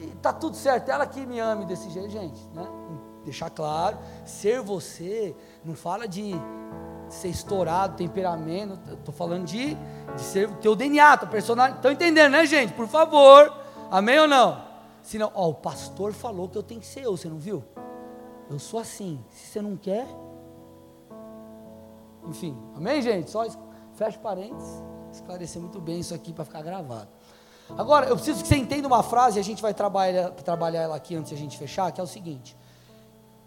E tá tudo certo. Ela que me ame desse jeito, gente. Né? Deixar claro, ser você não fala de ser estourado, temperamento, estou falando de, de ser o teu DNA, tua personalidade. Estão entendendo, né, gente? Por favor. Amém ou não? Senão, ó, o pastor falou que eu tenho que ser eu, você não viu? Eu sou assim. Se você não quer. Enfim, amém, gente? Só fecha parênteses, esclarecer muito bem isso aqui para ficar gravado. Agora, eu preciso que você entenda uma frase, a gente vai trabalhar, trabalhar ela aqui antes de a gente fechar, que é o seguinte: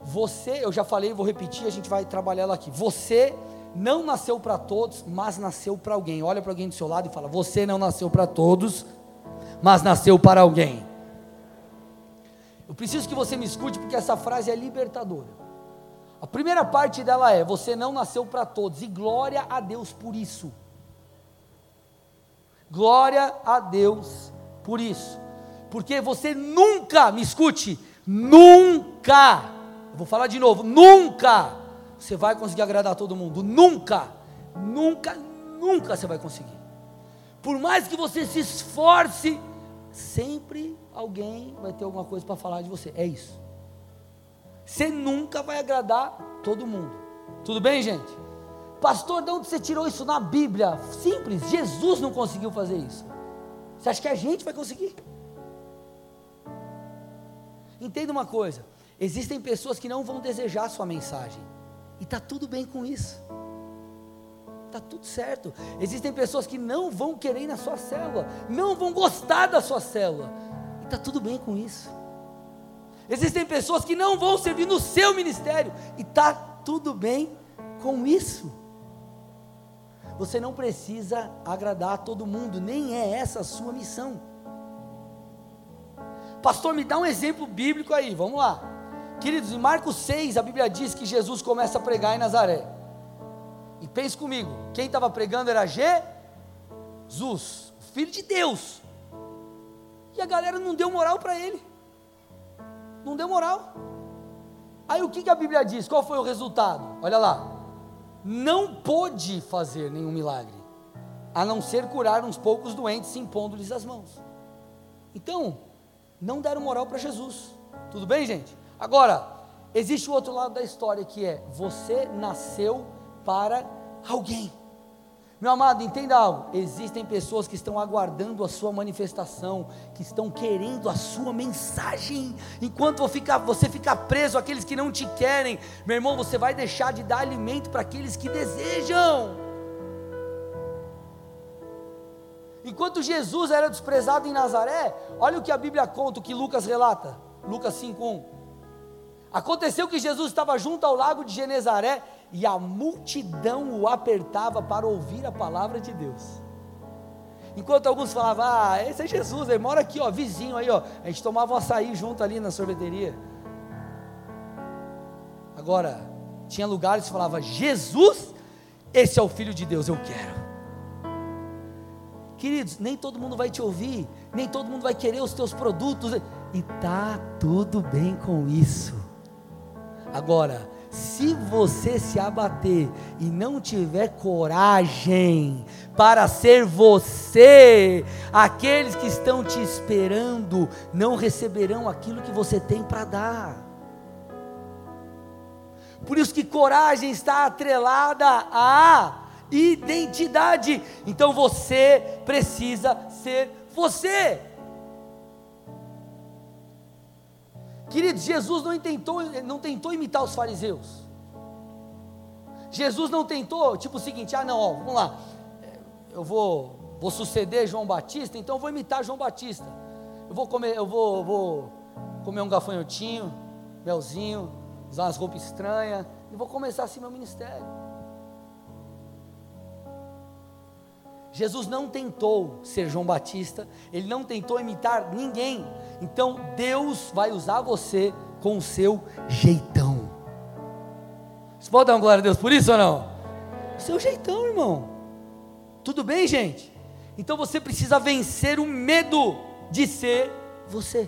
você, eu já falei, vou repetir, a gente vai trabalhar ela aqui. Você não nasceu para todos, mas nasceu para alguém. Olha para alguém do seu lado e fala: Você não nasceu para todos, mas nasceu para alguém. Eu preciso que você me escute porque essa frase é libertadora. A primeira parte dela é: Você não nasceu para todos, e glória a Deus por isso. Glória a Deus por isso. Porque você nunca, me escute, nunca Vou falar de novo: nunca você vai conseguir agradar todo mundo. Nunca, nunca, nunca você vai conseguir. Por mais que você se esforce, sempre alguém vai ter alguma coisa para falar de você. É isso. Você nunca vai agradar todo mundo. Tudo bem, gente? Pastor, de onde você tirou isso na Bíblia? Simples, Jesus não conseguiu fazer isso. Você acha que a gente vai conseguir? Entenda uma coisa: Existem pessoas que não vão desejar a sua mensagem. E está tudo bem com isso. Está tudo certo. Existem pessoas que não vão querer ir na sua célula, não vão gostar da sua célula. E está tudo bem com isso. Existem pessoas que não vão servir no seu ministério. E está tudo bem com isso. Você não precisa agradar a todo mundo, nem é essa a sua missão. Pastor, me dá um exemplo bíblico aí, vamos lá. Queridos, em Marcos 6, a Bíblia diz que Jesus começa a pregar em Nazaré. E pense comigo, quem estava pregando era Jesus, o Filho de Deus. E a galera não deu moral para ele. Não deu moral. Aí o que, que a Bíblia diz? Qual foi o resultado? Olha lá. Não pôde fazer nenhum milagre, a não ser curar uns poucos doentes impondo-lhes as mãos. Então, não deram moral para Jesus. Tudo bem, gente? Agora, existe o outro lado da história que é: você nasceu para alguém. Meu amado, entenda algo: existem pessoas que estão aguardando a sua manifestação, que estão querendo a sua mensagem. Enquanto você ficar preso àqueles que não te querem, meu irmão, você vai deixar de dar alimento para aqueles que desejam. Enquanto Jesus era desprezado em Nazaré, olha o que a Bíblia conta, o que Lucas relata, Lucas 5:1. Aconteceu que Jesus estava junto ao lago de Genezaré e a multidão o apertava para ouvir a palavra de Deus. Enquanto alguns falavam, ah, esse é Jesus, ele mora aqui, ó, vizinho aí, ó. A gente tomava um açaí junto ali na sorveteria. Agora, tinha lugares que falava, Jesus, esse é o Filho de Deus, eu quero. Queridos, nem todo mundo vai te ouvir, nem todo mundo vai querer os teus produtos, e tá tudo bem com isso. Agora, se você se abater e não tiver coragem para ser você, aqueles que estão te esperando não receberão aquilo que você tem para dar. Por isso que coragem está atrelada à identidade. Então você precisa ser você. Queridos, Jesus não tentou, não tentou imitar os fariseus. Jesus não tentou, tipo o seguinte, ah não, ó, vamos lá, eu vou, vou suceder João Batista, então eu vou imitar João Batista. Eu vou comer, eu vou, vou comer um gafanhotinho, melzinho, usar umas roupas estranhas, e vou começar assim meu ministério. Jesus não tentou ser João Batista, ele não tentou imitar ninguém. Então Deus vai usar você com o seu jeitão. Você pode dar uma glória a Deus por isso ou não? seu jeitão, irmão. Tudo bem, gente? Então você precisa vencer o medo de ser você.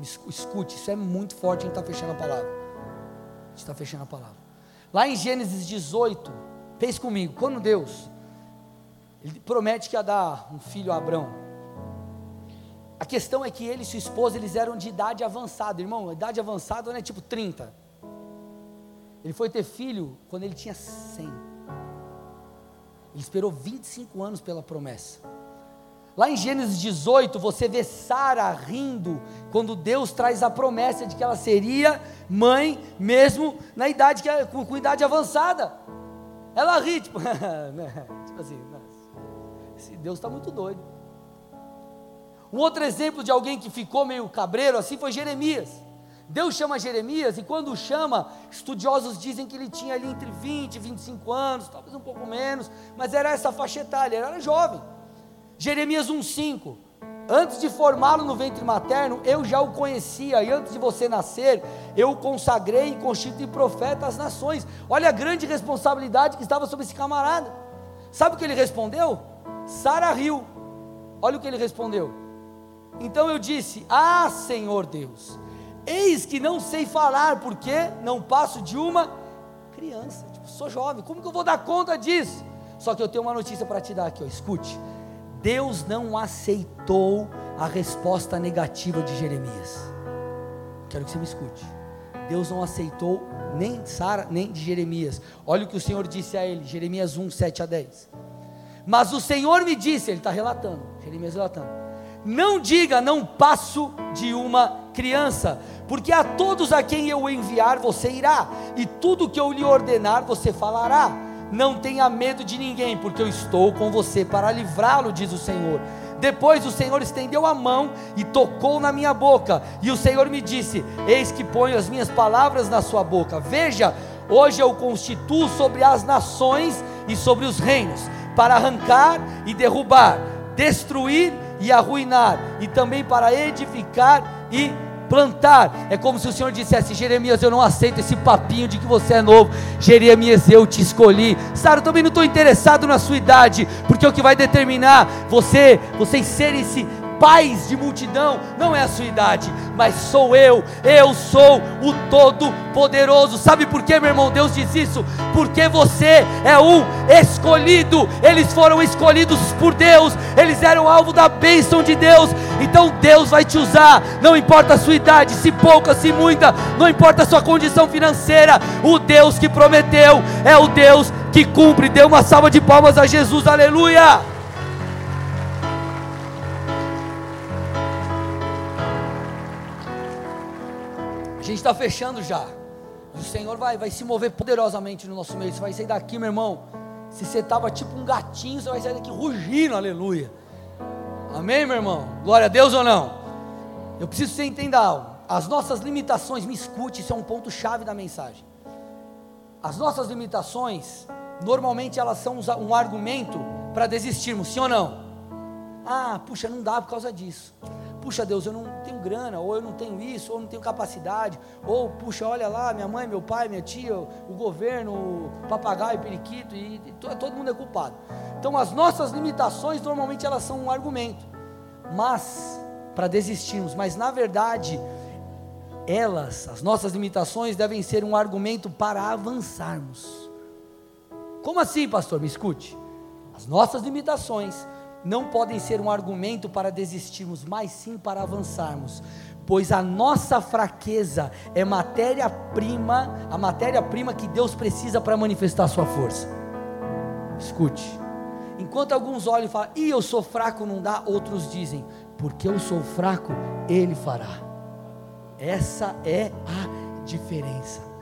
Escute, isso é muito forte. A gente está fechando a palavra. A gente está fechando a palavra. Lá em Gênesis 18, pense comigo, quando Deus ele promete que ia dar um filho a Abraão. A questão é que ele e sua esposa, eles eram de idade avançada, irmão, idade avançada não é tipo 30. Ele foi ter filho quando ele tinha 100. Ele esperou 25 anos pela promessa. Lá em Gênesis 18, você vê Sara rindo quando Deus traz a promessa de que ela seria mãe mesmo na idade que com, com idade avançada. Ela ri, tipo, né, tipo assim, esse Deus está muito doido. Um outro exemplo de alguém que ficou meio cabreiro assim foi Jeremias. Deus chama Jeremias e quando chama, estudiosos dizem que ele tinha ali entre 20 e 25 anos, talvez um pouco menos, mas era essa faixa etária, ele era jovem. Jeremias 1,5: Antes de formá-lo no ventre materno, eu já o conhecia, e antes de você nascer, eu o consagrei e constituí profeta às nações. Olha a grande responsabilidade que estava sobre esse camarada. Sabe o que ele respondeu? Sara riu. Olha o que ele respondeu. Então eu disse: Ah, Senhor Deus, eis que não sei falar, porque não passo de uma criança. Tipo, sou jovem, como que eu vou dar conta disso? Só que eu tenho uma notícia para te dar aqui, ó. escute. Deus não aceitou a resposta negativa de Jeremias. Quero que você me escute. Deus não aceitou nem Sara, nem de Jeremias. Olha o que o Senhor disse a ele, Jeremias 1, 7 a 10. Mas o Senhor me disse, ele está relatando, Jeremias relatando: Não diga, não passo de uma criança, porque a todos a quem eu enviar você irá, e tudo que eu lhe ordenar você falará. Não tenha medo de ninguém, porque eu estou com você para livrá-lo, diz o Senhor. Depois o Senhor estendeu a mão e tocou na minha boca, e o Senhor me disse: Eis que ponho as minhas palavras na sua boca. Veja, hoje eu constituo sobre as nações e sobre os reinos para arrancar e derrubar, destruir e arruinar, e também para edificar e plantar. É como se o Senhor dissesse: Jeremias, eu não aceito esse papinho de que você é novo. Jeremias, eu te escolhi. Sara, também não estou interessado na sua idade, porque o que vai determinar você, vocês serem esse pais de multidão, não é a sua idade, mas sou eu, eu sou o Todo-Poderoso. Sabe por que, meu irmão? Deus diz isso? Porque você é um escolhido, eles foram escolhidos por Deus, eles eram alvo da bênção de Deus, então Deus vai te usar, não importa a sua idade, se pouca, se muita, não importa a sua condição financeira, o Deus que prometeu é o Deus que cumpre. Dê uma salva de palmas a Jesus, aleluia! Gente está fechando já. O Senhor vai, vai se mover poderosamente no nosso meio. Você vai sair daqui, meu irmão. Se você estava tipo um gatinho, você vai sair daqui rugindo, aleluia. Amém, meu irmão? Glória a Deus ou não? Eu preciso que você entenda algo. As nossas limitações, me escute, isso é um ponto-chave da mensagem. As nossas limitações, normalmente elas são um argumento para desistirmos, sim ou não? Ah, puxa, não dá por causa disso puxa Deus, eu não tenho grana, ou eu não tenho isso, ou eu não tenho capacidade, ou puxa, olha lá, minha mãe, meu pai, minha tia, o governo, o papagaio, o periquito, e, e todo mundo é culpado. Então as nossas limitações normalmente elas são um argumento, mas para desistirmos, mas na verdade elas, as nossas limitações devem ser um argumento para avançarmos. Como assim, pastor? Me escute. As nossas limitações não podem ser um argumento para desistirmos, mas sim para avançarmos, pois a nossa fraqueza é matéria-prima, a matéria-prima que Deus precisa para manifestar sua força. Escute, enquanto alguns olham e falam, e eu sou fraco, não dá, outros dizem, porque eu sou fraco, Ele fará. Essa é a diferença.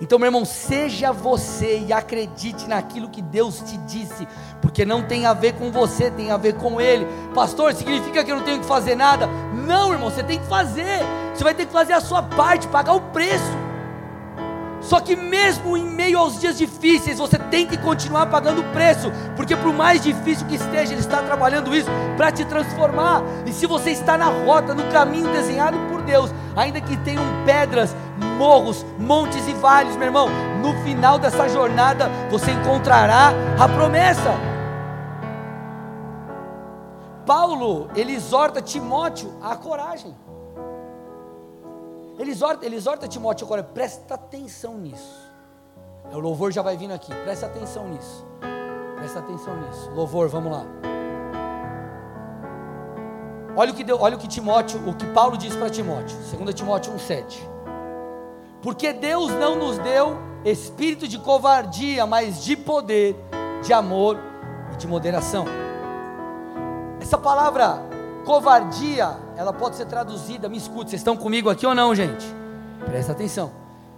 Então, meu irmão, seja você e acredite naquilo que Deus te disse, porque não tem a ver com você, tem a ver com Ele. Pastor, significa que eu não tenho que fazer nada? Não, irmão, você tem que fazer. Você vai ter que fazer a sua parte, pagar o preço. Só que mesmo em meio aos dias difíceis, você tem que continuar pagando o preço, porque por mais difícil que esteja, Ele está trabalhando isso para te transformar. E se você está na rota, no caminho desenhado por Deus, ainda que tenham pedras, morros, montes e vales, meu irmão, no final dessa jornada você encontrará a promessa. Paulo, ele exorta Timóteo a coragem. Ele exorta, ele exorta Timóteo agora, presta atenção nisso. É, o louvor já vai vindo aqui, presta atenção nisso. Presta atenção nisso. Louvor, vamos lá. Olha o que, deu, olha o que Timóteo, o que Paulo diz para Timóteo, 2 Timóteo 1,7. Porque Deus não nos deu espírito de covardia, mas de poder, de amor e de moderação. Essa palavra covardia, ela pode ser traduzida, me escute, vocês estão comigo aqui ou não, gente? Presta atenção.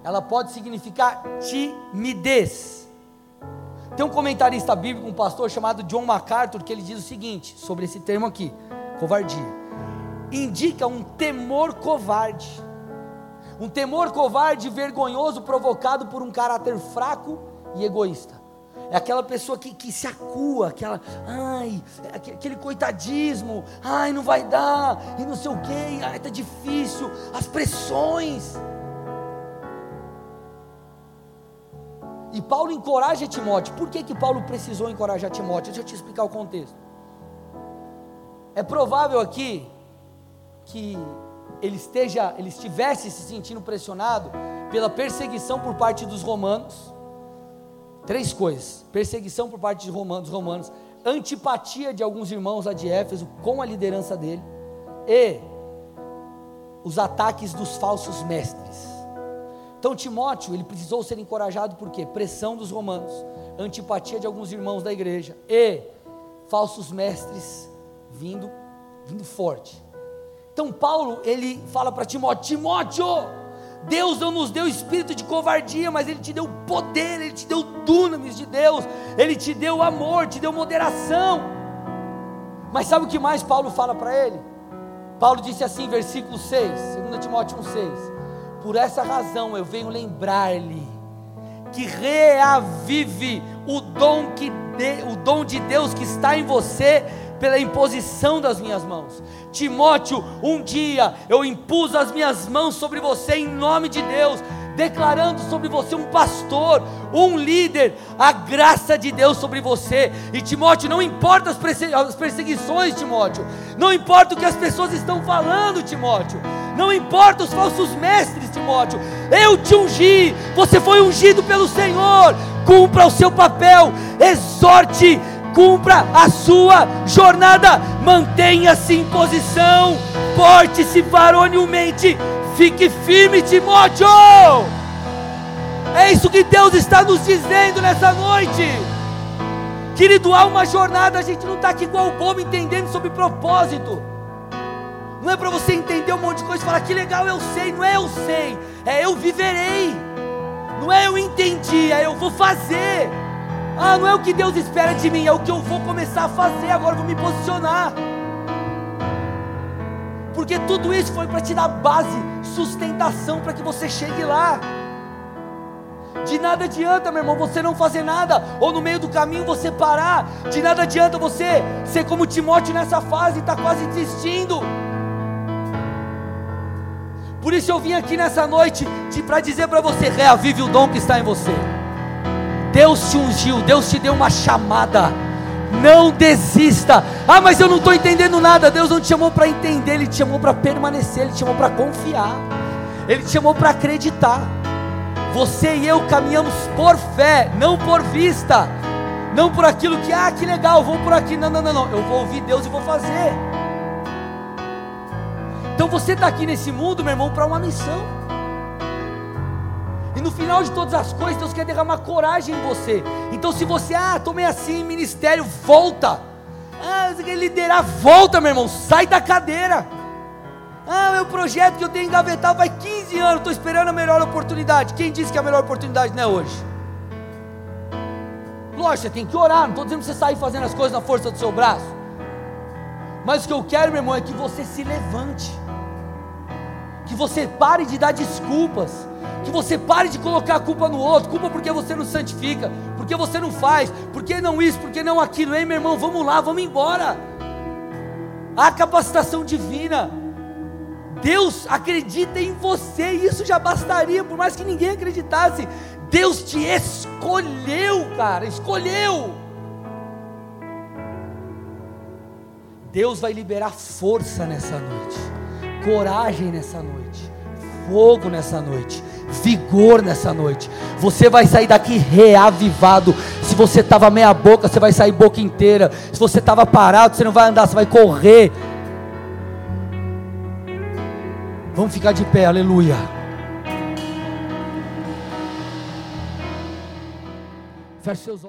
Ela pode significar timidez. Tem um comentarista bíblico, um pastor chamado John MacArthur, que ele diz o seguinte sobre esse termo aqui: covardia. Indica um temor covarde. Um temor covarde e vergonhoso provocado por um caráter fraco e egoísta é aquela pessoa que, que se acua, aquela, ai, aquele coitadismo, ai, não vai dar, e não sei o que, ai, está difícil, as pressões. E Paulo encoraja Timóteo. Por que, que Paulo precisou encorajar Timóteo? Deixa eu te explicar o contexto. É provável aqui que ele esteja, ele estivesse se sentindo pressionado pela perseguição por parte dos romanos Três coisas: perseguição por parte de romanos, romanos, antipatia de alguns irmãos lá de Éfeso com a liderança dele e os ataques dos falsos mestres. Então Timóteo, ele precisou ser encorajado por quê? Pressão dos romanos, antipatia de alguns irmãos da igreja e falsos mestres vindo vindo forte. Então Paulo, ele fala para Timóteo: Timóteo, Deus não nos deu espírito de covardia, mas Ele te deu poder, Ele te deu dunamis de Deus, Ele te deu amor, te deu moderação. Mas sabe o que mais Paulo fala para ele? Paulo disse assim, versículo 6, 2 Timóteo 1,6: Por essa razão eu venho lembrar-lhe que reavive o dom, que de, o dom de Deus que está em você pela imposição das minhas mãos. Timóteo, um dia eu impus as minhas mãos sobre você em nome de Deus declarando sobre você um pastor, um líder, a graça de Deus sobre você. E Timóteo, não importa as perseguições, Timóteo, não importa o que as pessoas estão falando, Timóteo, não importa os falsos mestres, Timóteo, eu te ungi, você foi ungido pelo Senhor, cumpra o seu papel, exorte, cumpra a sua jornada, mantenha-se em posição, porte-se varonilmente, Fique firme, Timóteo. É isso que Deus está nos dizendo nessa noite. Querido, há uma jornada, a gente não está aqui igual o bobo entendendo sobre propósito. Não é para você entender um monte de coisa e falar que legal eu sei, não é eu sei, é eu viverei. Não é eu entendi, é eu vou fazer. Ah, não é o que Deus espera de mim, é o que eu vou começar a fazer, agora vou me posicionar porque tudo isso foi para te dar base, sustentação para que você chegue lá. De nada adianta, meu irmão, você não fazer nada, ou no meio do caminho você parar. De nada adianta você ser como Timóteo nessa fase, está quase desistindo. Por isso eu vim aqui nessa noite para dizer para você: reavive o dom que está em você. Deus te ungiu, Deus te deu uma chamada. Não desista. Ah, mas eu não estou entendendo nada. Deus não te chamou para entender, Ele te chamou para permanecer, Ele te chamou para confiar, Ele te chamou para acreditar. Você e eu caminhamos por fé, não por vista, não por aquilo que, ah, que legal, vou por aqui. Não, não, não, não. Eu vou ouvir Deus e vou fazer. Então você está aqui nesse mundo, meu irmão, para uma missão. E no final de todas as coisas, Deus quer derramar coragem em você. Então, se você, ah, tomei assim, ministério, volta. Ah, você quer liderar, volta, meu irmão, sai da cadeira. Ah, meu projeto que eu tenho engavetado vai 15 anos, estou esperando a melhor oportunidade. Quem disse que a melhor oportunidade não é hoje? Lógico, você tem que orar, não estou dizendo que você sair fazendo as coisas na força do seu braço. Mas o que eu quero, meu irmão, é que você se levante. Que você pare de dar desculpas que você pare de colocar a culpa no outro, culpa porque você não santifica, porque você não faz, porque não isso, porque não aquilo, ei meu irmão, vamos lá, vamos embora. Há capacitação divina. Deus acredita em você, isso já bastaria, por mais que ninguém acreditasse. Deus te escolheu, cara, escolheu. Deus vai liberar força nessa noite, coragem nessa noite, fogo nessa noite vigor nessa noite. Você vai sair daqui reavivado. Se você estava meia boca, você vai sair boca inteira. Se você estava parado, você não vai andar, você vai correr. Vamos ficar de pé, aleluia. Feche seus olhos.